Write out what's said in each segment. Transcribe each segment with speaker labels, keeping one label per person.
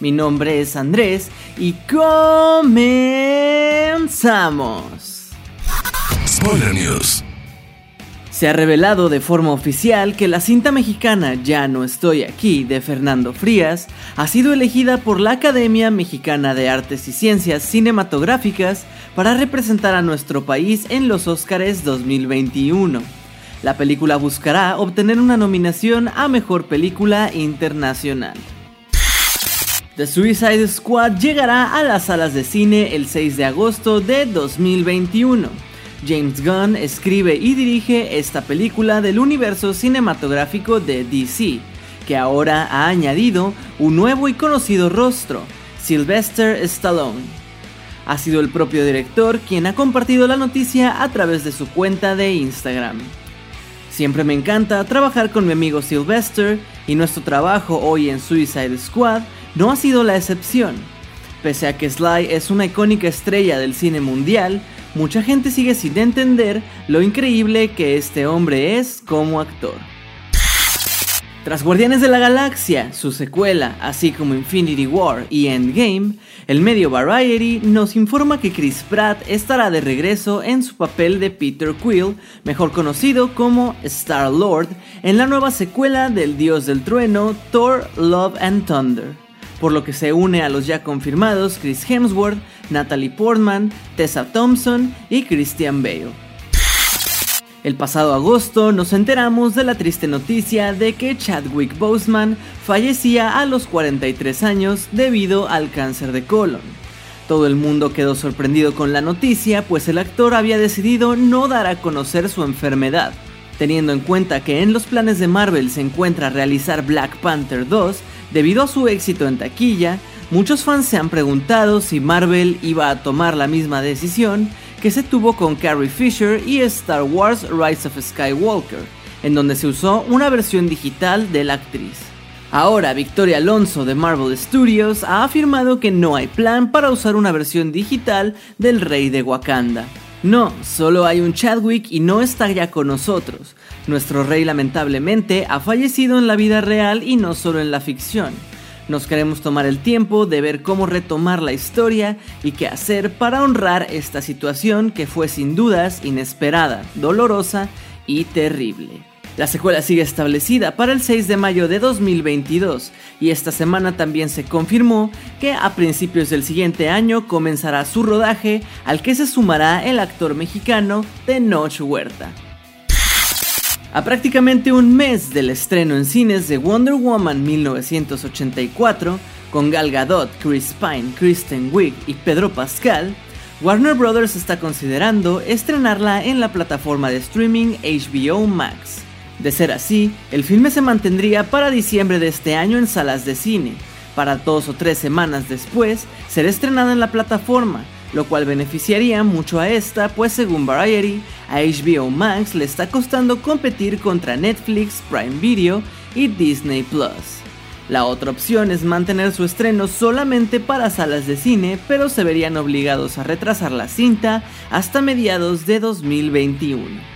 Speaker 1: Mi nombre es Andrés y comenzamos.
Speaker 2: Spoiler News.
Speaker 1: Se ha revelado de forma oficial que la cinta mexicana Ya no estoy aquí de Fernando Frías ha sido elegida por la Academia Mexicana de Artes y Ciencias Cinematográficas para representar a nuestro país en los Óscares 2021. La película buscará obtener una nominación a Mejor Película Internacional. The Suicide Squad llegará a las salas de cine el 6 de agosto de 2021. James Gunn escribe y dirige esta película del universo cinematográfico de DC, que ahora ha añadido un nuevo y conocido rostro, Sylvester Stallone. Ha sido el propio director quien ha compartido la noticia a través de su cuenta de Instagram. Siempre me encanta trabajar con mi amigo Sylvester y nuestro trabajo hoy en Suicide Squad no ha sido la excepción. Pese a que Sly es una icónica estrella del cine mundial, mucha gente sigue sin entender lo increíble que este hombre es como actor. Tras Guardianes de la Galaxia, su secuela, así como Infinity War y Endgame, el medio Variety nos informa que Chris Pratt estará de regreso en su papel de Peter Quill, mejor conocido como Star-Lord, en la nueva secuela del Dios del Trueno, Thor, Love and Thunder por lo que se une a los ya confirmados Chris Hemsworth, Natalie Portman, Tessa Thompson y Christian Bale. El pasado agosto nos enteramos de la triste noticia de que Chadwick Boseman fallecía a los 43 años debido al cáncer de colon. Todo el mundo quedó sorprendido con la noticia, pues el actor había decidido no dar a conocer su enfermedad. Teniendo en cuenta que en los planes de Marvel se encuentra realizar Black Panther 2, Debido a su éxito en taquilla, muchos fans se han preguntado si Marvel iba a tomar la misma decisión que se tuvo con Carrie Fisher y Star Wars Rise of Skywalker, en donde se usó una versión digital de la actriz. Ahora, Victoria Alonso de Marvel Studios ha afirmado que no hay plan para usar una versión digital del Rey de Wakanda. No, solo hay un Chadwick y no está ya con nosotros. Nuestro rey lamentablemente ha fallecido en la vida real y no solo en la ficción. Nos queremos tomar el tiempo de ver cómo retomar la historia y qué hacer para honrar esta situación que fue sin dudas inesperada, dolorosa y terrible. La secuela sigue establecida para el 6 de mayo de 2022 y esta semana también se confirmó que a principios del siguiente año comenzará su rodaje al que se sumará el actor mexicano Tenoch Huerta. A prácticamente un mes del estreno en cines de Wonder Woman 1984, con Gal Gadot, Chris Pine, Kristen Wiig y Pedro Pascal, Warner Bros. está considerando estrenarla en la plataforma de streaming HBO Max. De ser así, el filme se mantendría para diciembre de este año en salas de cine, para dos o tres semanas después ser estrenada en la plataforma, lo cual beneficiaría mucho a esta, pues según Variety, a HBO Max le está costando competir contra Netflix, Prime Video y Disney Plus. La otra opción es mantener su estreno solamente para salas de cine, pero se verían obligados a retrasar la cinta hasta mediados de 2021.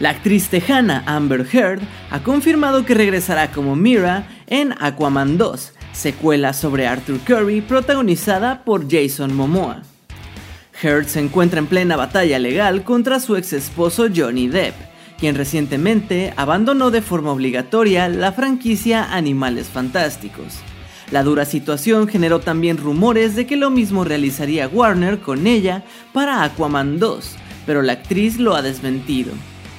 Speaker 1: La actriz tejana Amber Heard ha confirmado que regresará como Mira en Aquaman 2, secuela sobre Arthur Curry protagonizada por Jason Momoa. Heard se encuentra en plena batalla legal contra su ex esposo Johnny Depp, quien recientemente abandonó de forma obligatoria la franquicia Animales Fantásticos. La dura situación generó también rumores de que lo mismo realizaría Warner con ella para Aquaman 2, pero la actriz lo ha desmentido.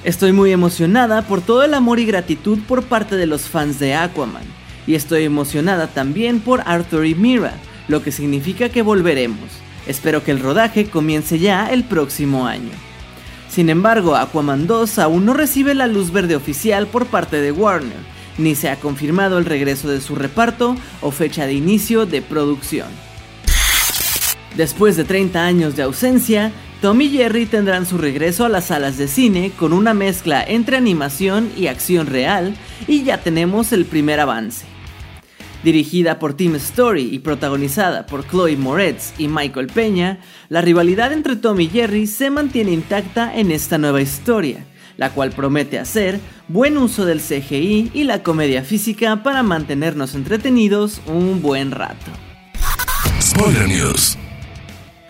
Speaker 1: Estoy muy emocionada por todo el amor y gratitud por parte de los fans de Aquaman, y estoy emocionada también por Arthur y Mira, lo que significa que volveremos. Espero que el rodaje comience ya el próximo año. Sin embargo, Aquaman 2 aún no recibe la luz verde oficial por parte de Warner, ni se ha confirmado el regreso de su reparto o fecha de inicio de producción. Después de 30 años de ausencia, Tom y Jerry tendrán su regreso a las salas de cine con una mezcla entre animación y acción real y ya tenemos el primer avance. Dirigida por Tim Story y protagonizada por Chloe Moretz y Michael Peña, la rivalidad entre Tom y Jerry se mantiene intacta en esta nueva historia, la cual promete hacer buen uso del CGI y la comedia física para mantenernos entretenidos un buen rato.
Speaker 2: Spoiler News.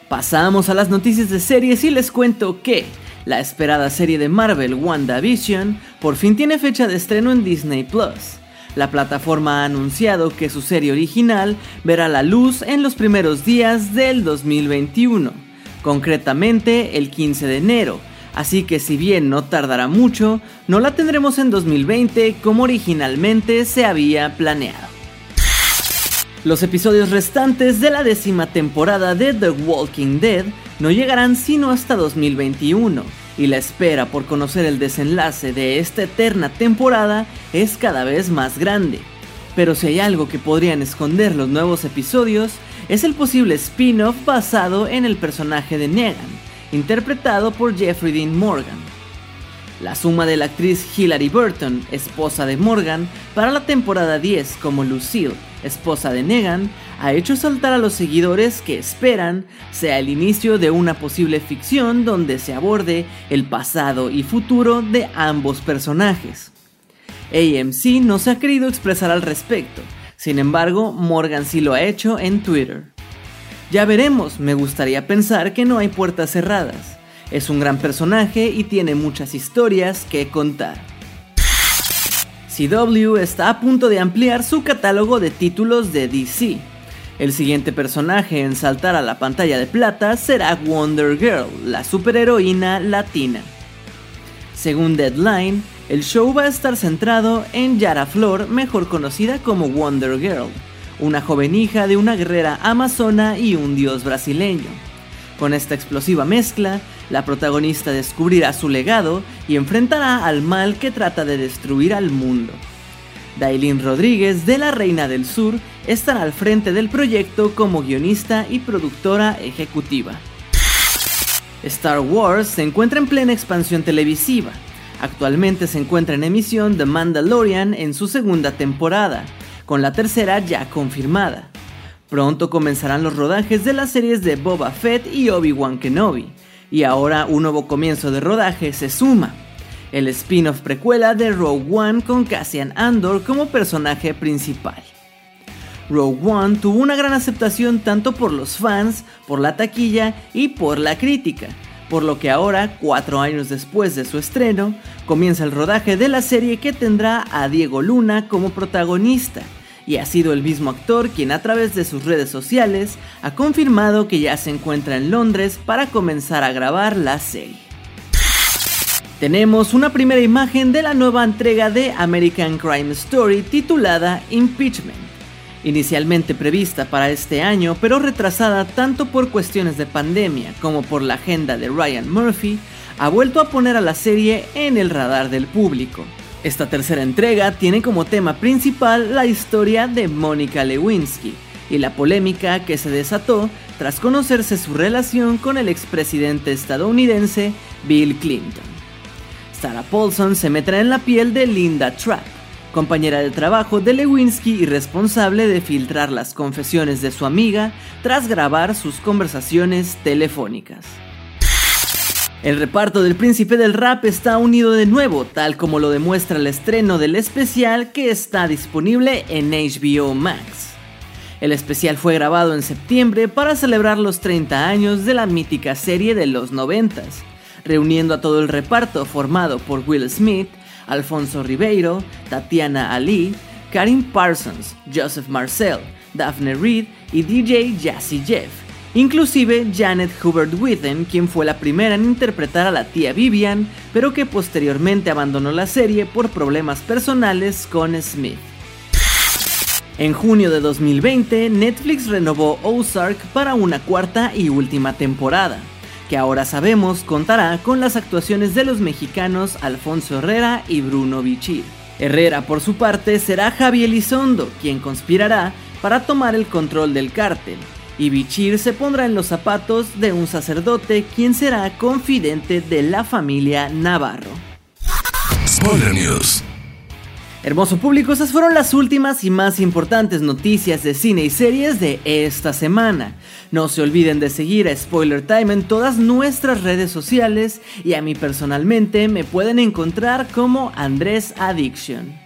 Speaker 1: Pasamos a las noticias de series y les cuento que la esperada serie de Marvel WandaVision por fin tiene fecha de estreno en Disney Plus. La plataforma ha anunciado que su serie original verá la luz en los primeros días del 2021, concretamente el 15 de enero, así que si bien no tardará mucho, no la tendremos en 2020 como originalmente se había planeado. Los episodios restantes de la décima temporada de The Walking Dead no llegarán sino hasta 2021, y la espera por conocer el desenlace de esta eterna temporada es cada vez más grande. Pero si hay algo que podrían esconder los nuevos episodios, es el posible spin-off basado en el personaje de Negan, interpretado por Jeffrey Dean Morgan. La suma de la actriz Hilary Burton, esposa de Morgan, para la temporada 10 como Lucille esposa de Negan, ha hecho saltar a los seguidores que esperan sea el inicio de una posible ficción donde se aborde el pasado y futuro de ambos personajes. AMC no se ha querido expresar al respecto, sin embargo Morgan sí lo ha hecho en Twitter. Ya veremos, me gustaría pensar que no hay puertas cerradas. Es un gran personaje y tiene muchas historias que contar. CW está a punto de ampliar su catálogo de títulos de DC. El siguiente personaje en saltar a la pantalla de plata será Wonder Girl, la superheroína latina. Según Deadline, el show va a estar centrado en Yara Flor, mejor conocida como Wonder Girl, una joven hija de una guerrera amazona y un dios brasileño. Con esta explosiva mezcla, la protagonista descubrirá su legado y enfrentará al mal que trata de destruir al mundo. Dailin Rodríguez de La Reina del Sur estará al frente del proyecto como guionista y productora ejecutiva. Star Wars se encuentra en plena expansión televisiva. Actualmente se encuentra en emisión The Mandalorian en su segunda temporada, con la tercera ya confirmada. Pronto comenzarán los rodajes de las series de Boba Fett y Obi-Wan Kenobi, y ahora un nuevo comienzo de rodaje se suma. El spin-off precuela de Rogue One con Cassian Andor como personaje principal. Rogue One tuvo una gran aceptación tanto por los fans, por la taquilla y por la crítica, por lo que ahora, cuatro años después de su estreno, comienza el rodaje de la serie que tendrá a Diego Luna como protagonista, y ha sido el mismo actor quien a través de sus redes sociales ha confirmado que ya se encuentra en Londres para comenzar a grabar la serie. Tenemos una primera imagen de la nueva entrega de American Crime Story titulada Impeachment, inicialmente prevista para este año pero retrasada tanto por cuestiones de pandemia como por la agenda de Ryan Murphy, ha vuelto a poner a la serie en el radar del público. Esta tercera entrega tiene como tema principal la historia de Mónica Lewinsky y la polémica que se desató tras conocerse su relación con el expresidente estadounidense Bill Clinton. Sarah Paulson se meterá en la piel de Linda Trapp, compañera de trabajo de Lewinsky y responsable de filtrar las confesiones de su amiga tras grabar sus conversaciones telefónicas. El reparto del príncipe del rap está unido de nuevo, tal como lo demuestra el estreno del especial que está disponible en HBO Max. El especial fue grabado en septiembre para celebrar los 30 años de la mítica serie de los 90, reuniendo a todo el reparto formado por Will Smith, Alfonso Ribeiro, Tatiana Ali, Karim Parsons, Joseph Marcel, Daphne Reed y DJ Jazzy Jeff Inclusive Janet Hubert Withen, quien fue la primera en interpretar a la tía Vivian, pero que posteriormente abandonó la serie por problemas personales con Smith. En junio de 2020, Netflix renovó Ozark para una cuarta y última temporada, que ahora sabemos contará con las actuaciones de los mexicanos Alfonso Herrera y Bruno Bichir. Herrera, por su parte, será Javier Elizondo, quien conspirará para tomar el control del cártel, y Bichir se pondrá en los zapatos de un sacerdote quien será confidente de la familia Navarro.
Speaker 2: Spoiler News.
Speaker 1: Hermoso público, esas fueron las últimas y más importantes noticias de cine y series de esta semana. No se olviden de seguir a Spoiler Time en todas nuestras redes sociales y a mí personalmente me pueden encontrar como Andrés Addiction.